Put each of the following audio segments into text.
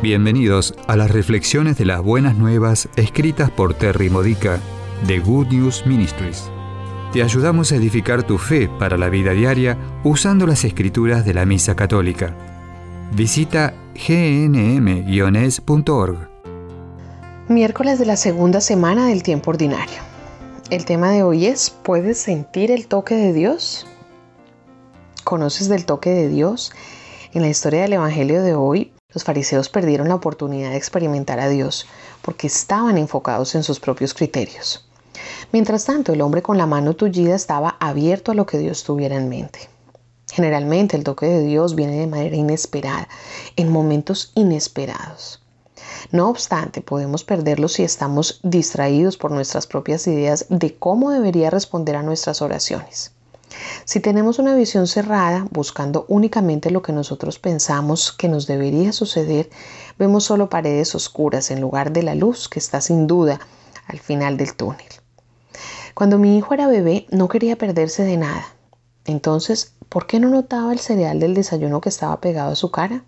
Bienvenidos a las reflexiones de las buenas nuevas escritas por Terry Modica de Good News Ministries. Te ayudamos a edificar tu fe para la vida diaria usando las escrituras de la Misa Católica. Visita gnm-es.org. Miércoles de la segunda semana del tiempo ordinario. El tema de hoy es ¿Puedes sentir el toque de Dios? ¿Conoces del toque de Dios? En la historia del Evangelio de hoy, los fariseos perdieron la oportunidad de experimentar a Dios porque estaban enfocados en sus propios criterios. Mientras tanto, el hombre con la mano tullida estaba abierto a lo que Dios tuviera en mente. Generalmente el toque de Dios viene de manera inesperada, en momentos inesperados. No obstante, podemos perderlo si estamos distraídos por nuestras propias ideas de cómo debería responder a nuestras oraciones. Si tenemos una visión cerrada, buscando únicamente lo que nosotros pensamos que nos debería suceder, vemos solo paredes oscuras en lugar de la luz que está sin duda al final del túnel. Cuando mi hijo era bebé no quería perderse de nada. Entonces, ¿por qué no notaba el cereal del desayuno que estaba pegado a su cara?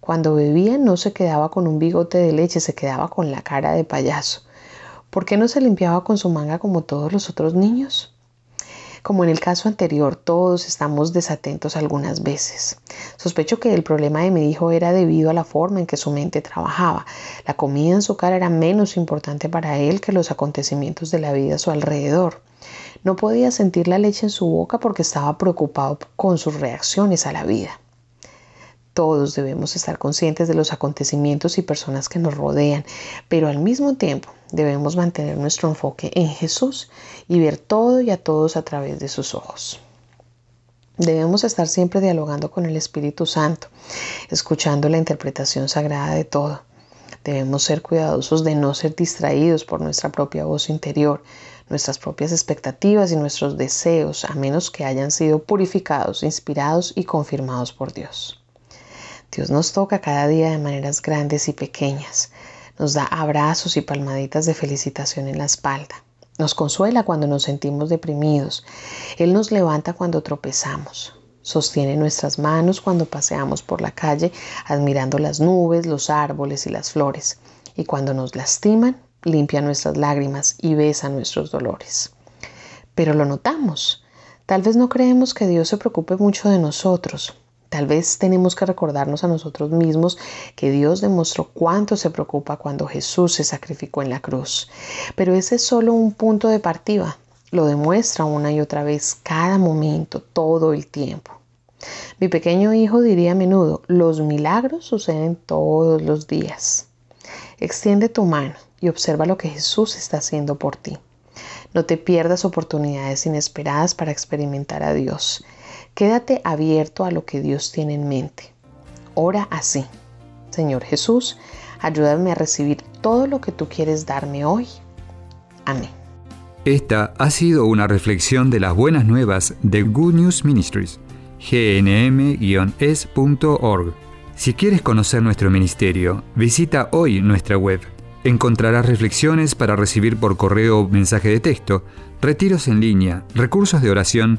Cuando bebía no se quedaba con un bigote de leche, se quedaba con la cara de payaso. ¿Por qué no se limpiaba con su manga como todos los otros niños? Como en el caso anterior, todos estamos desatentos algunas veces. Sospecho que el problema de mi hijo era debido a la forma en que su mente trabajaba. La comida en su cara era menos importante para él que los acontecimientos de la vida a su alrededor. No podía sentir la leche en su boca porque estaba preocupado con sus reacciones a la vida. Todos debemos estar conscientes de los acontecimientos y personas que nos rodean, pero al mismo tiempo debemos mantener nuestro enfoque en Jesús y ver todo y a todos a través de sus ojos. Debemos estar siempre dialogando con el Espíritu Santo, escuchando la interpretación sagrada de todo. Debemos ser cuidadosos de no ser distraídos por nuestra propia voz interior, nuestras propias expectativas y nuestros deseos, a menos que hayan sido purificados, inspirados y confirmados por Dios. Dios nos toca cada día de maneras grandes y pequeñas. Nos da abrazos y palmaditas de felicitación en la espalda. Nos consuela cuando nos sentimos deprimidos. Él nos levanta cuando tropezamos. Sostiene nuestras manos cuando paseamos por la calle admirando las nubes, los árboles y las flores. Y cuando nos lastiman, limpia nuestras lágrimas y besa nuestros dolores. Pero lo notamos. Tal vez no creemos que Dios se preocupe mucho de nosotros, Tal vez tenemos que recordarnos a nosotros mismos que Dios demostró cuánto se preocupa cuando Jesús se sacrificó en la cruz. Pero ese es solo un punto de partida. Lo demuestra una y otra vez cada momento, todo el tiempo. Mi pequeño hijo diría a menudo, los milagros suceden todos los días. Extiende tu mano y observa lo que Jesús está haciendo por ti. No te pierdas oportunidades inesperadas para experimentar a Dios. Quédate abierto a lo que Dios tiene en mente. Ora así. Señor Jesús, ayúdame a recibir todo lo que tú quieres darme hoy. Amén. Esta ha sido una reflexión de las buenas nuevas de Good News Ministries, gnm-es.org. Si quieres conocer nuestro ministerio, visita hoy nuestra web. Encontrarás reflexiones para recibir por correo mensaje de texto, retiros en línea, recursos de oración